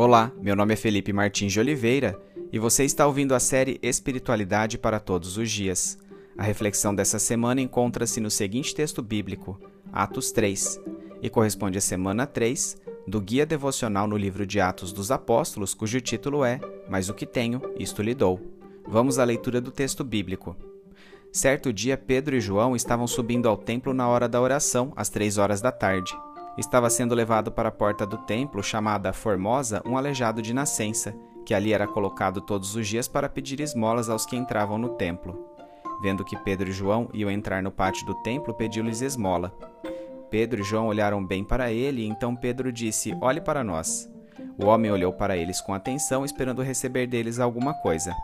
Olá, meu nome é Felipe Martins de Oliveira e você está ouvindo a série Espiritualidade para Todos os Dias. A reflexão dessa semana encontra-se no seguinte texto bíblico, Atos 3, e corresponde à semana 3 do Guia Devocional no livro de Atos dos Apóstolos, cujo título é Mas o que tenho, isto lhe dou. Vamos à leitura do texto bíblico. Certo dia, Pedro e João estavam subindo ao templo na hora da oração, às três horas da tarde estava sendo levado para a porta do templo, chamada Formosa, um aleijado de nascença, que ali era colocado todos os dias para pedir esmolas aos que entravam no templo. Vendo que Pedro e João iam entrar no pátio do templo, pediu-lhes esmola. Pedro e João olharam bem para ele, e então Pedro disse: Olhe para nós. O homem olhou para eles com atenção, esperando receber deles alguma coisa.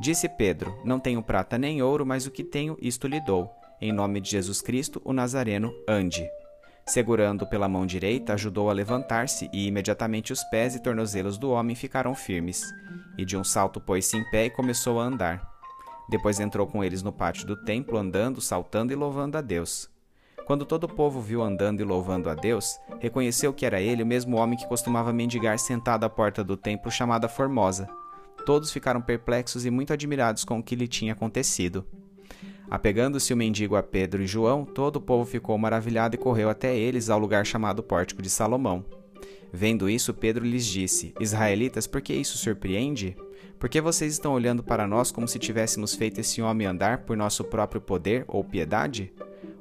Disse Pedro: Não tenho prata nem ouro, mas o que tenho, isto lhe dou. Em nome de Jesus Cristo, o Nazareno, ande. Segurando pela mão direita, ajudou a levantar-se, e imediatamente os pés e tornozelos do homem ficaram firmes. E de um salto pôs-se em pé e começou a andar. Depois entrou com eles no pátio do templo, andando, saltando e louvando a Deus. Quando todo o povo viu andando e louvando a Deus, reconheceu que era ele o mesmo homem que costumava mendigar sentado à porta do templo chamada Formosa. Todos ficaram perplexos e muito admirados com o que lhe tinha acontecido. Apegando-se o mendigo a Pedro e João, todo o povo ficou maravilhado e correu até eles ao lugar chamado Pórtico de Salomão. Vendo isso, Pedro lhes disse: Israelitas, por que isso surpreende? Por que vocês estão olhando para nós como se tivéssemos feito esse homem andar por nosso próprio poder ou piedade?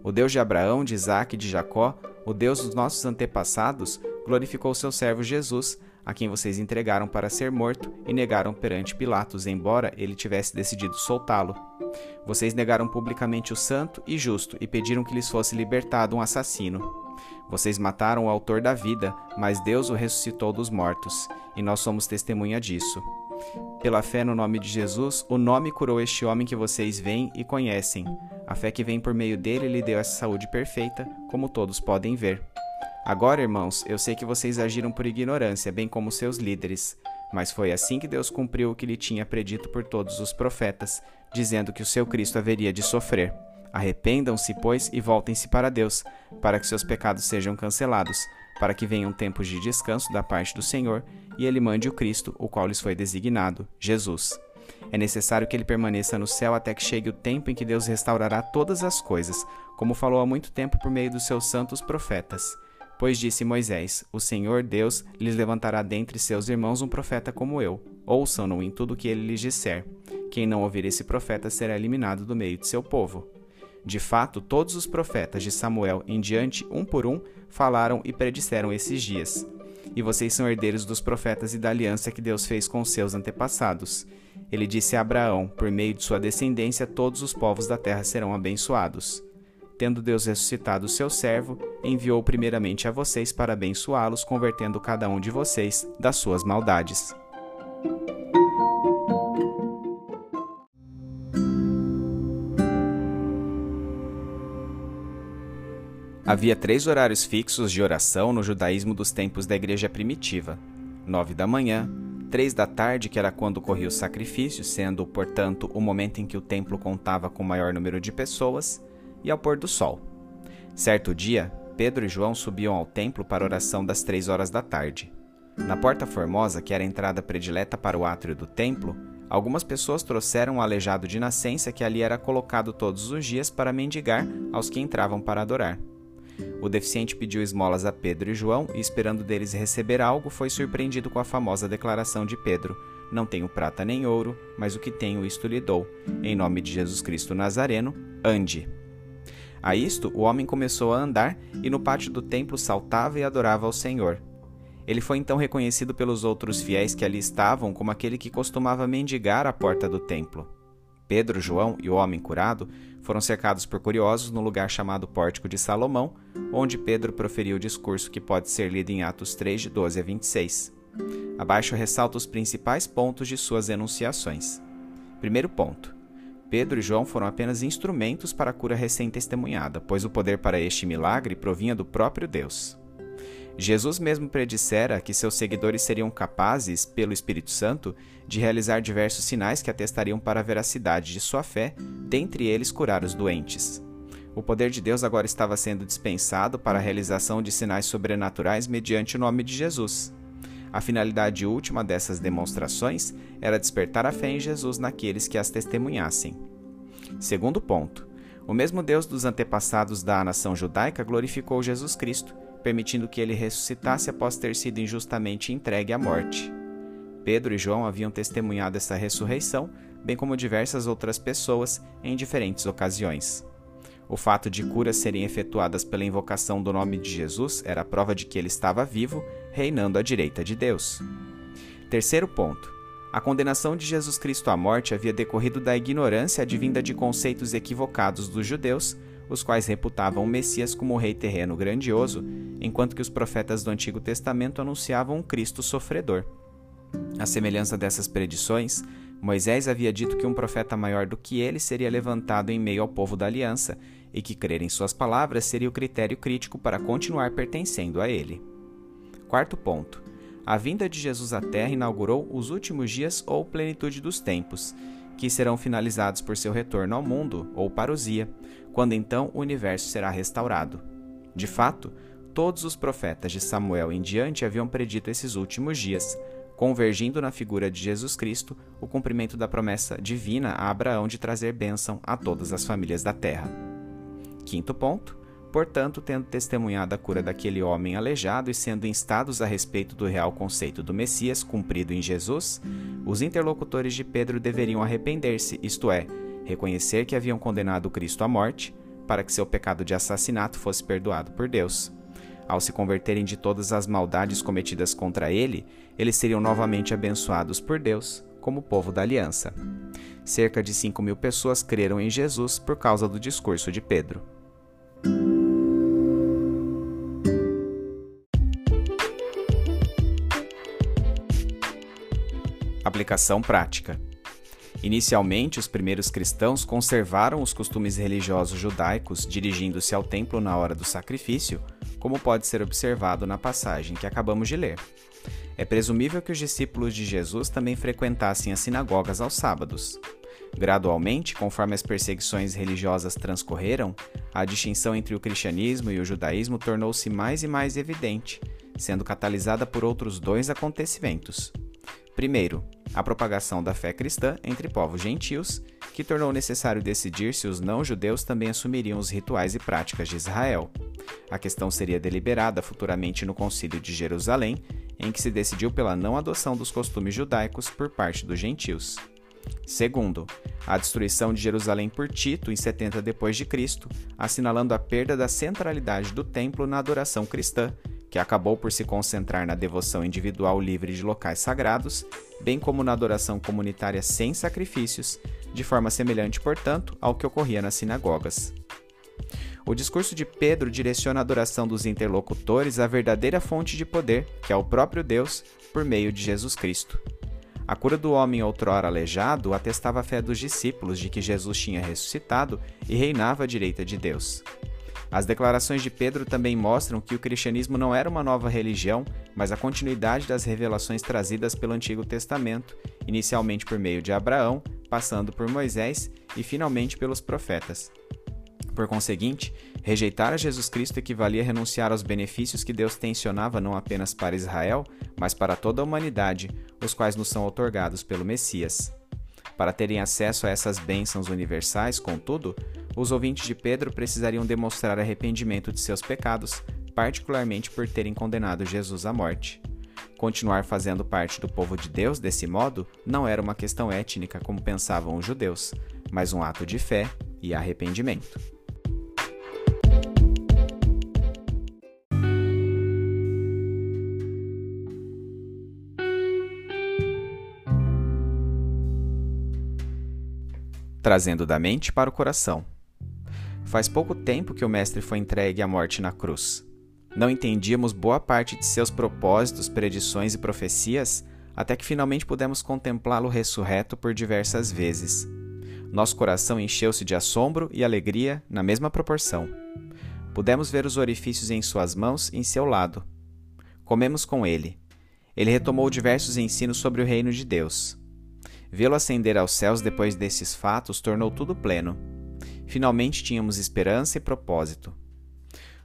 O Deus de Abraão, de Isaque e de Jacó, o Deus dos nossos antepassados, glorificou seu servo Jesus, a quem vocês entregaram para ser morto e negaram perante Pilatos, embora ele tivesse decidido soltá-lo. Vocês negaram publicamente o santo e justo e pediram que lhes fosse libertado um assassino. Vocês mataram o autor da vida, mas Deus o ressuscitou dos mortos, e nós somos testemunha disso. Pela fé no nome de Jesus, o nome curou este homem que vocês veem e conhecem. A fé que vem por meio dele lhe deu essa saúde perfeita, como todos podem ver. Agora, irmãos, eu sei que vocês agiram por ignorância, bem como seus líderes. Mas foi assim que Deus cumpriu o que lhe tinha predito por todos os profetas, dizendo que o seu Cristo haveria de sofrer. Arrependam-se, pois, e voltem-se para Deus, para que seus pecados sejam cancelados, para que venham tempos de descanso da parte do Senhor, e ele mande o Cristo, o qual lhes foi designado, Jesus. É necessário que ele permaneça no céu até que chegue o tempo em que Deus restaurará todas as coisas, como falou há muito tempo por meio dos seus santos profetas. Pois disse Moisés: O Senhor Deus lhes levantará dentre seus irmãos um profeta como eu. Ouçam-no em tudo o que ele lhes disser. Quem não ouvir esse profeta será eliminado do meio de seu povo. De fato, todos os profetas de Samuel em diante, um por um, falaram e predisseram esses dias. E vocês são herdeiros dos profetas e da aliança que Deus fez com seus antepassados. Ele disse a Abraão: Por meio de sua descendência, todos os povos da terra serão abençoados tendo Deus ressuscitado o seu servo, enviou primeiramente a vocês para abençoá-los, convertendo cada um de vocês das suas maldades. Havia três horários fixos de oração no judaísmo dos tempos da igreja primitiva: nove da manhã, três da tarde, que era quando ocorria o sacrifício, sendo, portanto, o momento em que o templo contava com maior número de pessoas, e ao pôr do sol. Certo dia, Pedro e João subiam ao templo para a oração das três horas da tarde. Na porta formosa, que era a entrada predileta para o átrio do templo, algumas pessoas trouxeram um aleijado de nascença que ali era colocado todos os dias para mendigar aos que entravam para adorar. O deficiente pediu esmolas a Pedro e João e, esperando deles receber algo, foi surpreendido com a famosa declaração de Pedro: Não tenho prata nem ouro, mas o que tenho, isto lhe dou. Em nome de Jesus Cristo Nazareno, ande. A isto, o homem começou a andar e no pátio do templo saltava e adorava ao Senhor. Ele foi então reconhecido pelos outros fiéis que ali estavam como aquele que costumava mendigar à porta do templo. Pedro, João e o homem curado foram cercados por curiosos no lugar chamado Pórtico de Salomão, onde Pedro proferiu o discurso que pode ser lido em Atos 3, de 12 a 26. Abaixo ressalta os principais pontos de suas enunciações. Primeiro ponto: Pedro e João foram apenas instrumentos para a cura recém-testemunhada, pois o poder para este milagre provinha do próprio Deus. Jesus mesmo predissera que seus seguidores seriam capazes, pelo Espírito Santo, de realizar diversos sinais que atestariam para a veracidade de sua fé, dentre eles curar os doentes. O poder de Deus agora estava sendo dispensado para a realização de sinais sobrenaturais mediante o nome de Jesus. A finalidade última dessas demonstrações era despertar a fé em Jesus naqueles que as testemunhassem. Segundo ponto: o mesmo Deus dos antepassados da nação judaica glorificou Jesus Cristo, permitindo que ele ressuscitasse após ter sido injustamente entregue à morte. Pedro e João haviam testemunhado essa ressurreição, bem como diversas outras pessoas, em diferentes ocasiões. O fato de curas serem efetuadas pela invocação do nome de Jesus era prova de que ele estava vivo, reinando à direita de Deus. Terceiro ponto. A condenação de Jesus Cristo à morte havia decorrido da ignorância advinda de conceitos equivocados dos judeus, os quais reputavam o Messias como rei terreno grandioso, enquanto que os profetas do Antigo Testamento anunciavam um Cristo sofredor. À semelhança dessas predições, Moisés havia dito que um profeta maior do que ele seria levantado em meio ao povo da aliança e que crer em suas palavras seria o critério crítico para continuar pertencendo a ele. Quarto ponto. A vinda de Jesus à Terra inaugurou os últimos dias ou plenitude dos tempos, que serão finalizados por seu retorno ao mundo, ou parousia, quando então o universo será restaurado. De fato, todos os profetas de Samuel em diante haviam predito esses últimos dias, convergindo na figura de Jesus Cristo o cumprimento da promessa divina a Abraão de trazer bênção a todas as famílias da terra. Quinto ponto. Portanto, tendo testemunhado a cura daquele homem aleijado e sendo instados a respeito do real conceito do Messias cumprido em Jesus, os interlocutores de Pedro deveriam arrepender-se, isto é, reconhecer que haviam condenado Cristo à morte, para que seu pecado de assassinato fosse perdoado por Deus. Ao se converterem de todas as maldades cometidas contra ele, eles seriam novamente abençoados por Deus, como povo da aliança. Cerca de 5 mil pessoas creram em Jesus por causa do discurso de Pedro. Aplicação prática. Inicialmente, os primeiros cristãos conservaram os costumes religiosos judaicos, dirigindo-se ao templo na hora do sacrifício, como pode ser observado na passagem que acabamos de ler. É presumível que os discípulos de Jesus também frequentassem as sinagogas aos sábados. Gradualmente, conforme as perseguições religiosas transcorreram, a distinção entre o cristianismo e o judaísmo tornou-se mais e mais evidente, sendo catalisada por outros dois acontecimentos. Primeiro, a propagação da fé cristã entre povos gentios, que tornou necessário decidir se os não-judeus também assumiriam os rituais e práticas de Israel. A questão seria deliberada futuramente no Concílio de Jerusalém, em que se decidiu pela não adoção dos costumes judaicos por parte dos gentios. Segundo, a destruição de Jerusalém por Tito em 70 d.C., assinalando a perda da centralidade do templo na adoração cristã, que acabou por se concentrar na devoção individual livre de locais sagrados, bem como na adoração comunitária sem sacrifícios, de forma semelhante, portanto, ao que ocorria nas sinagogas. O discurso de Pedro direciona a adoração dos interlocutores à verdadeira fonte de poder, que é o próprio Deus, por meio de Jesus Cristo. A cura do homem outrora aleijado atestava a fé dos discípulos de que Jesus tinha ressuscitado e reinava à direita de Deus. As declarações de Pedro também mostram que o cristianismo não era uma nova religião, mas a continuidade das revelações trazidas pelo Antigo Testamento, inicialmente por meio de Abraão, passando por Moisés e finalmente pelos profetas. Por conseguinte, rejeitar a Jesus Cristo equivalia a renunciar aos benefícios que Deus tensionava não apenas para Israel, mas para toda a humanidade, os quais nos são otorgados pelo Messias. Para terem acesso a essas bênçãos universais, contudo, os ouvintes de Pedro precisariam demonstrar arrependimento de seus pecados, particularmente por terem condenado Jesus à morte. Continuar fazendo parte do povo de Deus desse modo não era uma questão étnica como pensavam os judeus, mas um ato de fé e arrependimento. trazendo da mente para o coração. Faz pouco tempo que o Mestre foi entregue à morte na cruz. Não entendíamos boa parte de seus propósitos, predições e profecias até que finalmente pudemos contemplá-lo ressurreto por diversas vezes. Nosso coração encheu-se de assombro e alegria na mesma proporção. Pudemos ver os orifícios em suas mãos e em seu lado. Comemos com ele. Ele retomou diversos ensinos sobre o reino de Deus. Vê-lo ascender aos céus depois desses fatos tornou tudo pleno. Finalmente tínhamos esperança e propósito.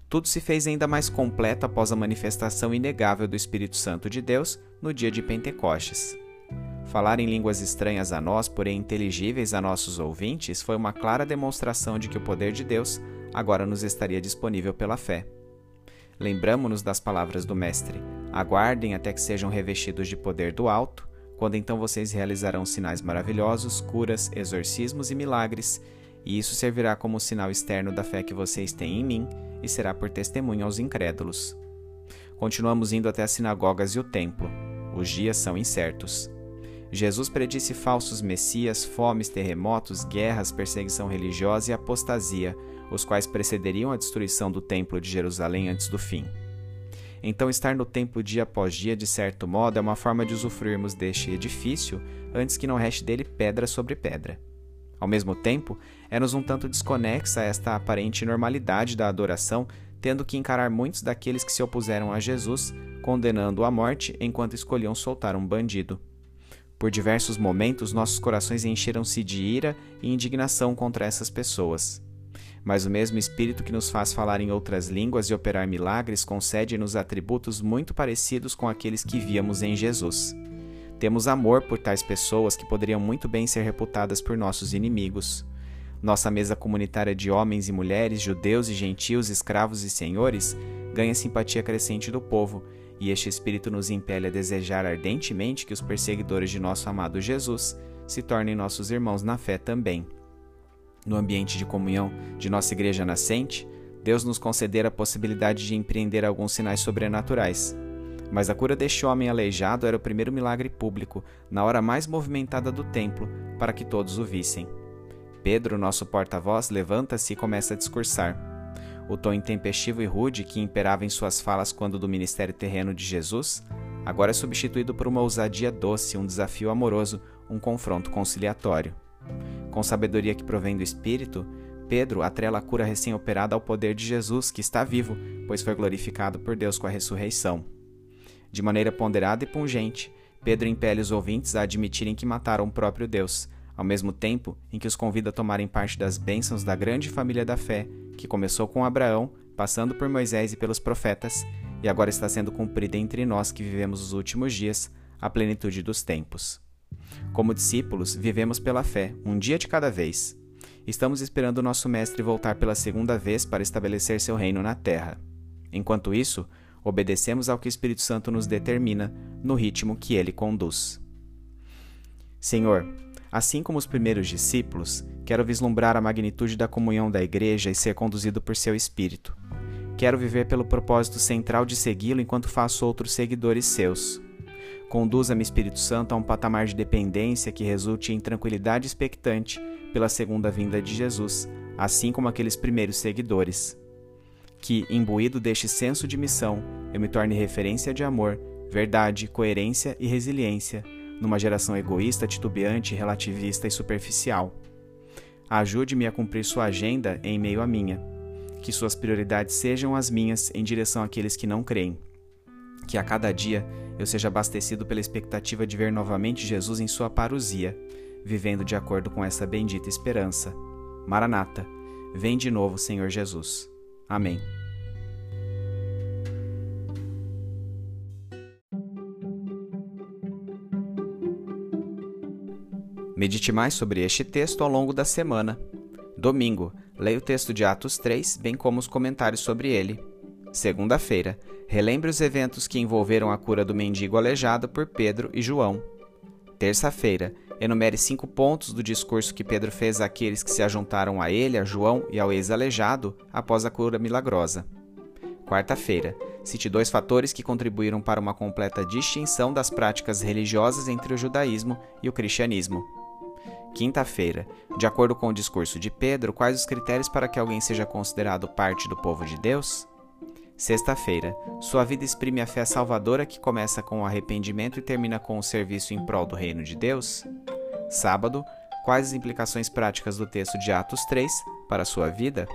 tudo se fez ainda mais completo após a manifestação inegável do Espírito Santo de Deus no dia de Pentecostes. Falar em línguas estranhas a nós, porém inteligíveis a nossos ouvintes, foi uma clara demonstração de que o poder de Deus agora nos estaria disponível pela fé. Lembramo-nos das palavras do Mestre: Aguardem até que sejam revestidos de poder do alto, quando então vocês realizarão sinais maravilhosos, curas, exorcismos e milagres, e isso servirá como sinal externo da fé que vocês têm em mim e será por testemunho aos incrédulos. Continuamos indo até as sinagogas e o templo. Os dias são incertos. Jesus predisse falsos messias, fomes, terremotos, guerras, perseguição religiosa e apostasia, os quais precederiam a destruição do Templo de Jerusalém antes do fim. Então, estar no templo dia após dia, de certo modo, é uma forma de usufruirmos deste edifício antes que não reste dele pedra sobre pedra. Ao mesmo tempo, é-nos um tanto desconexa esta aparente normalidade da adoração, tendo que encarar muitos daqueles que se opuseram a Jesus, condenando-o à morte enquanto escolhiam soltar um bandido. Por diversos momentos, nossos corações encheram-se de ira e indignação contra essas pessoas. Mas o mesmo Espírito que nos faz falar em outras línguas e operar milagres concede-nos atributos muito parecidos com aqueles que víamos em Jesus. Temos amor por tais pessoas que poderiam muito bem ser reputadas por nossos inimigos. Nossa mesa comunitária de homens e mulheres, judeus e gentios, escravos e senhores, ganha simpatia crescente do povo, e este espírito nos impele a desejar ardentemente que os perseguidores de nosso amado Jesus se tornem nossos irmãos na fé também no ambiente de comunhão de nossa igreja nascente, Deus nos concedera a possibilidade de empreender alguns sinais sobrenaturais. Mas a cura deste homem aleijado era o primeiro milagre público, na hora mais movimentada do templo, para que todos o vissem. Pedro, nosso porta-voz, levanta-se e começa a discursar. O tom intempestivo e rude que imperava em suas falas quando do ministério terreno de Jesus, agora é substituído por uma ousadia doce, um desafio amoroso, um confronto conciliatório. Com sabedoria que provém do Espírito, Pedro atrela a cura recém-operada ao poder de Jesus, que está vivo, pois foi glorificado por Deus com a ressurreição. De maneira ponderada e pungente, Pedro impele os ouvintes a admitirem que mataram o próprio Deus, ao mesmo tempo em que os convida a tomarem parte das bênçãos da grande família da fé, que começou com Abraão, passando por Moisés e pelos profetas, e agora está sendo cumprida entre nós que vivemos os últimos dias, a plenitude dos tempos. Como discípulos, vivemos pela fé, um dia de cada vez. Estamos esperando o nosso Mestre voltar pela segunda vez para estabelecer seu reino na terra. Enquanto isso, obedecemos ao que o Espírito Santo nos determina, no ritmo que ele conduz. Senhor, assim como os primeiros discípulos, quero vislumbrar a magnitude da comunhão da Igreja e ser conduzido por seu Espírito. Quero viver pelo propósito central de segui-lo enquanto faço outros seguidores seus. Conduza-me, Espírito Santo, a um patamar de dependência que resulte em tranquilidade expectante pela segunda vinda de Jesus, assim como aqueles primeiros seguidores. Que, imbuído deste senso de missão, eu me torne referência de amor, verdade, coerência e resiliência, numa geração egoísta, titubeante, relativista e superficial. Ajude-me a cumprir sua agenda em meio à minha. Que suas prioridades sejam as minhas em direção àqueles que não creem. Que a cada dia eu seja abastecido pela expectativa de ver novamente Jesus em sua parousia, vivendo de acordo com essa bendita esperança. Maranata, vem de novo, Senhor Jesus. Amém. Medite mais sobre este texto ao longo da semana. Domingo, leia o texto de Atos 3, bem como os comentários sobre ele. Segunda-feira, relembre os eventos que envolveram a cura do mendigo aleijado por Pedro e João. Terça-feira, enumere cinco pontos do discurso que Pedro fez àqueles que se ajuntaram a ele, a João e ao ex-aleijado após a cura milagrosa. Quarta-feira, cite dois fatores que contribuíram para uma completa distinção das práticas religiosas entre o judaísmo e o cristianismo. Quinta-feira, de acordo com o discurso de Pedro, quais os critérios para que alguém seja considerado parte do povo de Deus? Sexta-feira, sua vida exprime a fé salvadora que começa com o arrependimento e termina com o serviço em prol do reino de Deus? Sábado, quais as implicações práticas do texto de Atos 3 para a sua vida?